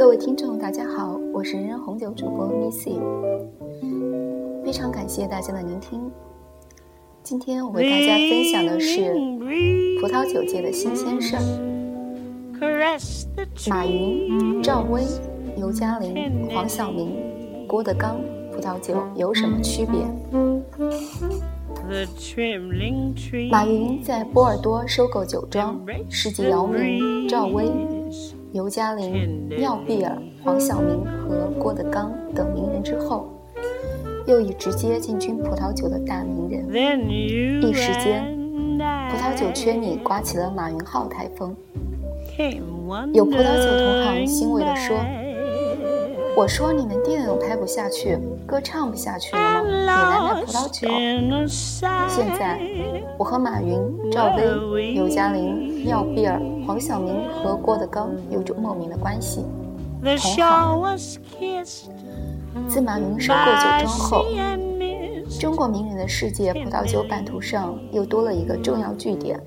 各位听众，大家好，我是人人红酒主播 Missy，非常感谢大家的聆听。今天我为大家分享的是葡萄酒界的新鲜事儿。马云、赵薇、刘嘉玲、黄晓明、郭德纲，葡萄酒有什么区别？马云在波尔多收购酒庄，世纪姚明、赵薇。刘嘉玲、妙碧儿、黄晓明和郭德纲等名人之后，又以直接进军葡萄酒的大名人，一时间，葡萄酒圈里刮起了马云号台风。有葡萄酒同行欣慰地说。我说你们电影拍不下去，歌唱不下去了吗？你来卖葡萄酒。现在，我和马云、赵薇、刘嘉玲、廖碧儿、黄晓明和郭德纲有种莫名的关系，同行。自马云收购酒庄后，中国名人的世界葡萄酒版图上又多了一个重要据点，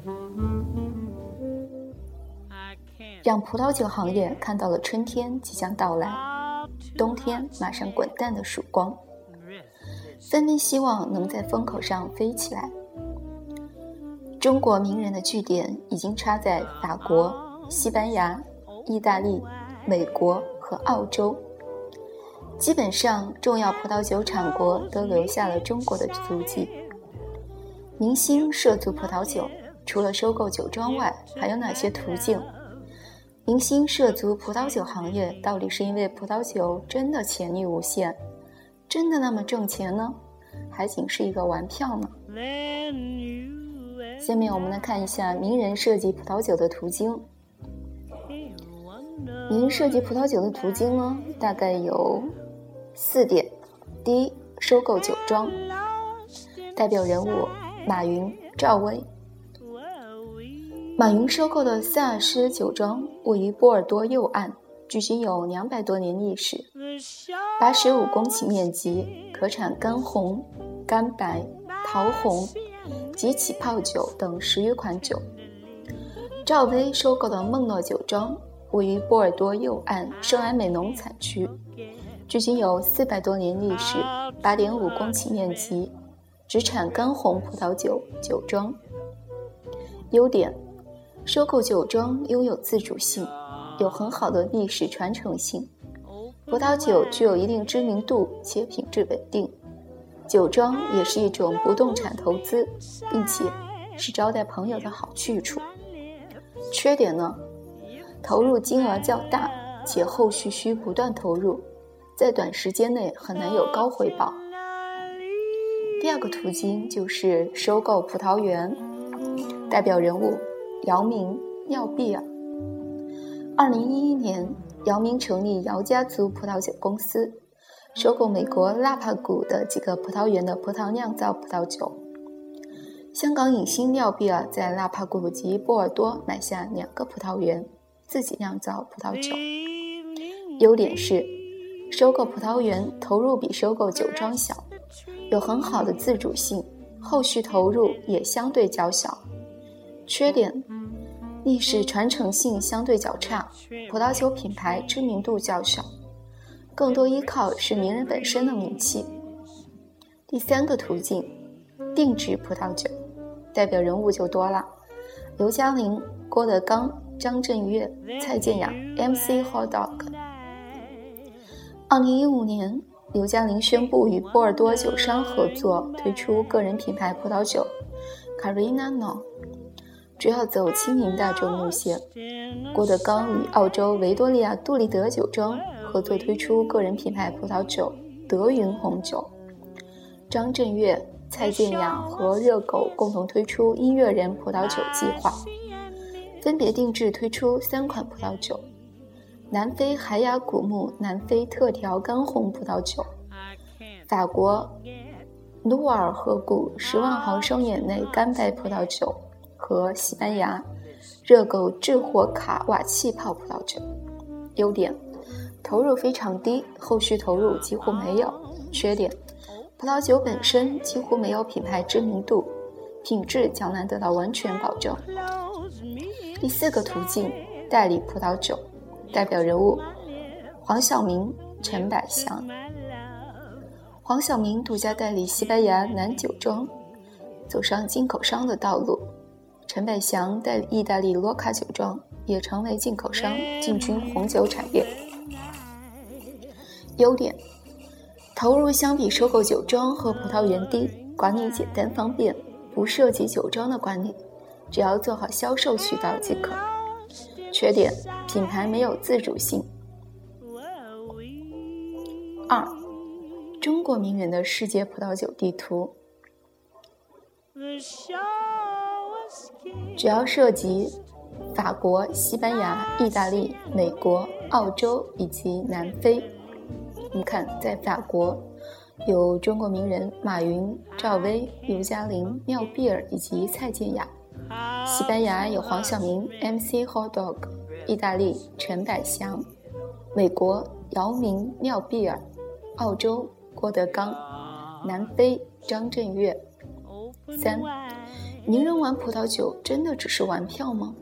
让葡萄酒行业看到了春天即将到来。冬天马上滚蛋的曙光，纷纷希望能在风口上飞起来。中国名人的据点已经插在法国、西班牙、意大利、美国和澳洲，基本上重要葡萄酒产国都留下了中国的足迹。明星涉足葡萄酒，除了收购酒庄外，还有哪些途径？明星涉足葡萄酒行业，到底是因为葡萄酒真的潜力无限，真的那么挣钱呢，还仅是一个玩票呢？下面我们来看一下名人涉及葡萄酒的途径。名人涉及葡萄酒的途径呢，大概有四点：第一，收购酒庄，代表人物马云、赵薇。马云收购的塞尔斯酒庄位于波尔多右岸，距今有两百多年历史，八十五公顷面积，可产干红、干白、桃红及起泡酒等十余款酒。赵薇收购的梦诺酒庄位于波尔多右岸圣埃美农产区，距今有四百多年历史，八点五公顷面积，只产干红葡萄酒酒庄。优点。收购酒庄拥有自主性，有很好的历史传承性。葡萄酒具有一定知名度且品质稳定，酒庄也是一种不动产投资，并且是招待朋友的好去处。缺点呢？投入金额较大，且后续需不断投入，在短时间内很难有高回报。第二个途径就是收购葡萄园，代表人物。姚明、廖碧儿。二零一一年，姚明成立姚家族葡萄酒公司，收购美国纳帕谷的几个葡萄园的葡萄酿造葡萄酒。香港影星廖碧儿在纳帕谷及波尔多买下两个葡萄园，自己酿造葡萄酒。优点是，收购葡萄园投入比收购酒庄小，有很好的自主性，后续投入也相对较小。缺点。历史传承性相对较差，葡萄酒品牌知名度较小，更多依靠是名人本身的名气。第三个途径，定制葡萄酒，代表人物就多了：刘嘉玲、郭德纲、张震岳、蔡健雅、MC Hot Dog。二零一五年，刘嘉玲宣布与波尔多酒商合作，推出个人品牌葡萄酒 Carina No。主要走亲民大众路线。郭德纲与澳洲维多利亚杜立德酒庄合作推出个人品牌葡萄酒德云红酒。张震岳、蔡健雅和热狗共同推出音乐人葡萄酒计划，分别定制推出三款葡萄酒：南非海雅古木南非特调干红葡萄酒，法国努瓦尔河谷十万毫升眼内干白葡萄酒。和西班牙热狗智火卡瓦气泡葡萄酒，优点：投入非常低，后续投入几乎没有。缺点：葡萄酒本身几乎没有品牌知名度，品质较难得到完全保证。第四个途径，代理葡萄酒，代表人物黄晓明、陈百祥。黄晓明独家代理西班牙南酒庄，走上进口商的道路；陈百祥代理意大利罗卡酒庄，也成为进口商，进军红酒产业。优点：投入相比收购酒庄和葡萄园低，管理简单方便，不涉及酒庄的管理，只要做好销售渠道即可。缺点：品牌没有自主性。二，中国名人的世界葡萄酒地图。主要涉及法国、西班牙、意大利、美国、澳洲以及南非。你看，在法国有中国名人马云、赵薇、刘嘉玲、妙碧儿以及蔡健雅；西班牙有黄晓明、MC Hot Dog；意大利陈百祥；美国姚明、妙碧儿；澳洲郭德纲；南非张震岳。三，名人玩葡萄酒真的只是玩票吗？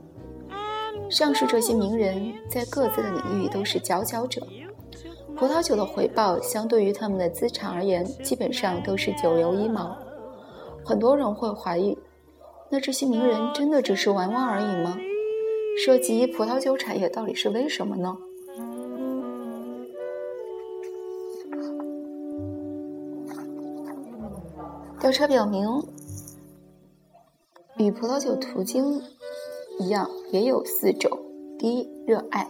上述这些名人在各自的领域都是佼佼者。葡萄酒的回报相对于他们的资产而言，基本上都是九牛一毛。很多人会怀疑，那这些名人真的只是玩玩而已吗？涉及葡萄酒产业到底是为什么呢？调查表明，与葡萄酒途径一样，也有四种：第一，热爱。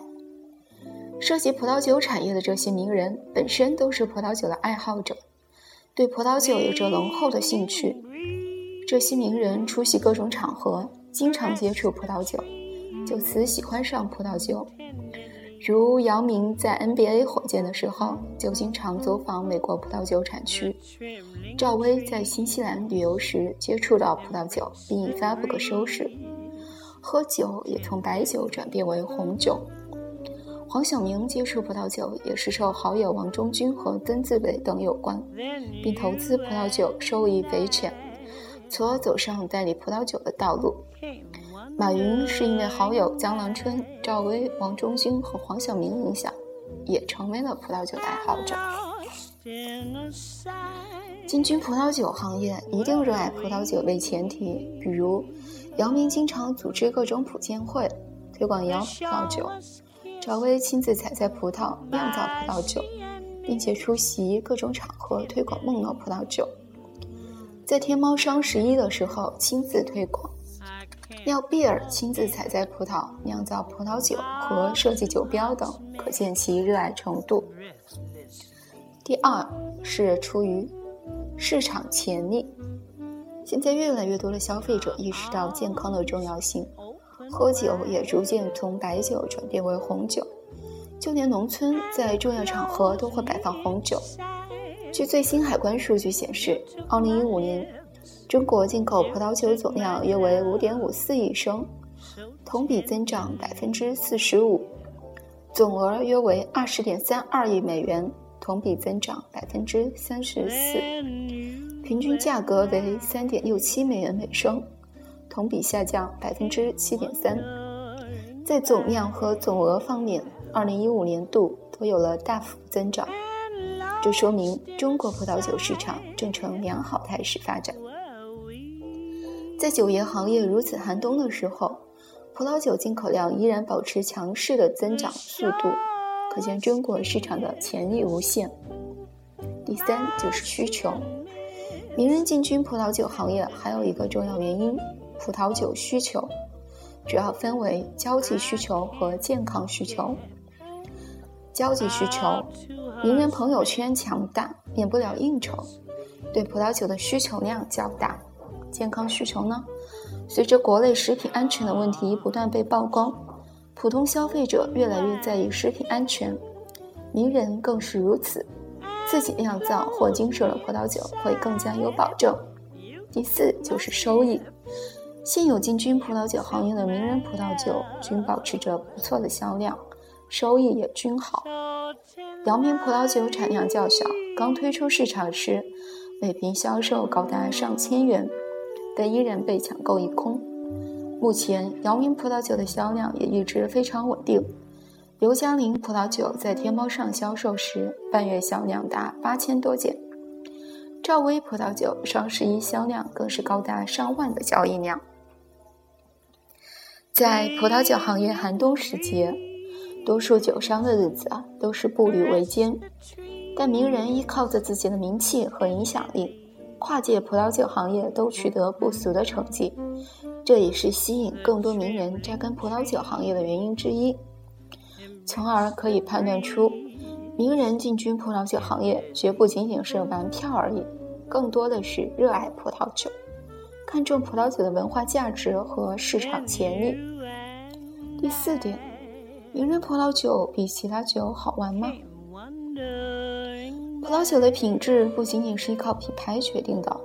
涉及葡萄酒产业的这些名人本身都是葡萄酒的爱好者，对葡萄酒有着浓厚的兴趣。这些名人出席各种场合，经常接触葡萄酒，就此喜欢上葡萄酒。如姚明在 NBA 火箭的时候，就经常走访美国葡萄酒产区；赵薇在新西兰旅游时接触到葡萄酒，并一发不可收拾。喝酒也从白酒转变为红酒。黄晓明接触葡萄酒也是受好友王中军和曾志伟等有关，并投资葡萄酒收益匪浅，从而走上代理葡萄酒的道路。马云是因为好友江郎春、赵薇、王中军和黄晓明影响，也成为了葡萄酒爱好者。进军葡萄酒行业一定热爱葡萄酒为前提，比如姚明经常组织各种普鉴会，推广洋葡萄酒。赵薇亲自采摘葡萄酿造葡萄酒，并且出席各种场合推广梦诺葡萄酒。在天猫双十一的时候亲自推广。廖碧尔亲自采摘葡萄酿造葡萄酒和设计酒标等，可见其热爱程度。第二是出于市场潜力。现在越来越多的消费者意识到健康的重要性。喝酒也逐渐从白酒转变为红酒，就连农村在重要场合都会摆放红酒。据最新海关数据显示，2015年，中国进口葡萄酒总量约为5.54亿升，同比增长45%，总额约为20.32亿美元，同比增长34%，平均价格为3.67美元每升。同比下降百分之七点三，在总量和总额方面，二零一五年度都有了大幅增长，这说明中国葡萄酒市场正呈良好态势发展。在酒业行业如此寒冬的时候，葡萄酒进口量依然保持强势的增长速度，可见中国市场的潜力无限。第三就是需求，名人进军葡萄酒行业还有一个重要原因。葡萄酒需求主要分为交际需求和健康需求。交际需求，名人朋友圈强大，免不了应酬，对葡萄酒的需求量较大。健康需求呢？随着国内食品安全的问题不断被曝光，普通消费者越来越在意食品安全，名人更是如此。自己酿造或经手的葡萄酒会更加有保证。第四就是收益。现有进军葡萄酒行业的名人葡萄酒均保持着不错的销量，收益也均好。姚明葡萄酒产量较小，刚推出市场时，每瓶销售高达上千元，但依然被抢购一空。目前，姚明葡萄酒的销量也一直非常稳定，刘嘉玲葡萄酒在天猫上销售时，半月销量达八千多件。赵薇葡萄酒双十一销量更是高达上万个交易量。在葡萄酒行业寒冬时节，多数酒商的日子啊都是步履维艰，但名人依靠着自己的名气和影响力，跨界葡萄酒行业都取得不俗的成绩，这也是吸引更多名人扎根葡萄酒行业的原因之一。从而可以判断出，名人进军葡萄酒行业绝不仅仅是玩票而已，更多的是热爱葡萄酒，看重葡萄酒的文化价值和市场潜力。第四点，名人葡萄酒比其他酒好玩吗？葡萄酒的品质不仅仅是依靠品牌决定的，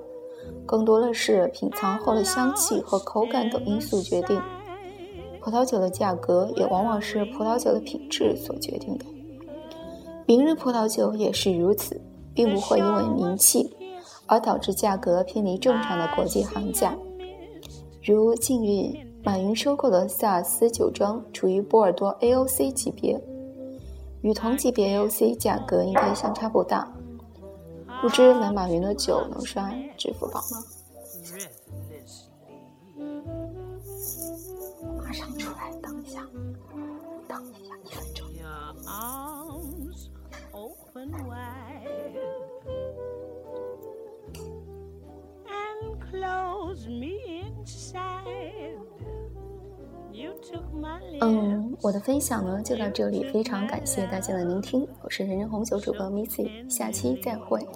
更多的是品尝后的香气和口感等因素决定。葡萄酒的价格也往往是葡萄酒的品质所决定的，明日葡萄酒也是如此，并不会因为名气而导致价格偏离正常的国际行价。如近日马云收购的萨尔斯酒庄处于波尔多 AOC 级别，与同级别 AOC 价格应该相差不大。不知买马云的酒能刷支付宝吗？马上出来，等一下，等一下，一分钟。Close me inside. You took my 嗯，我的分享呢就到这里，非常感谢大家的聆听，我是人人红酒主播 Missy，下期再会。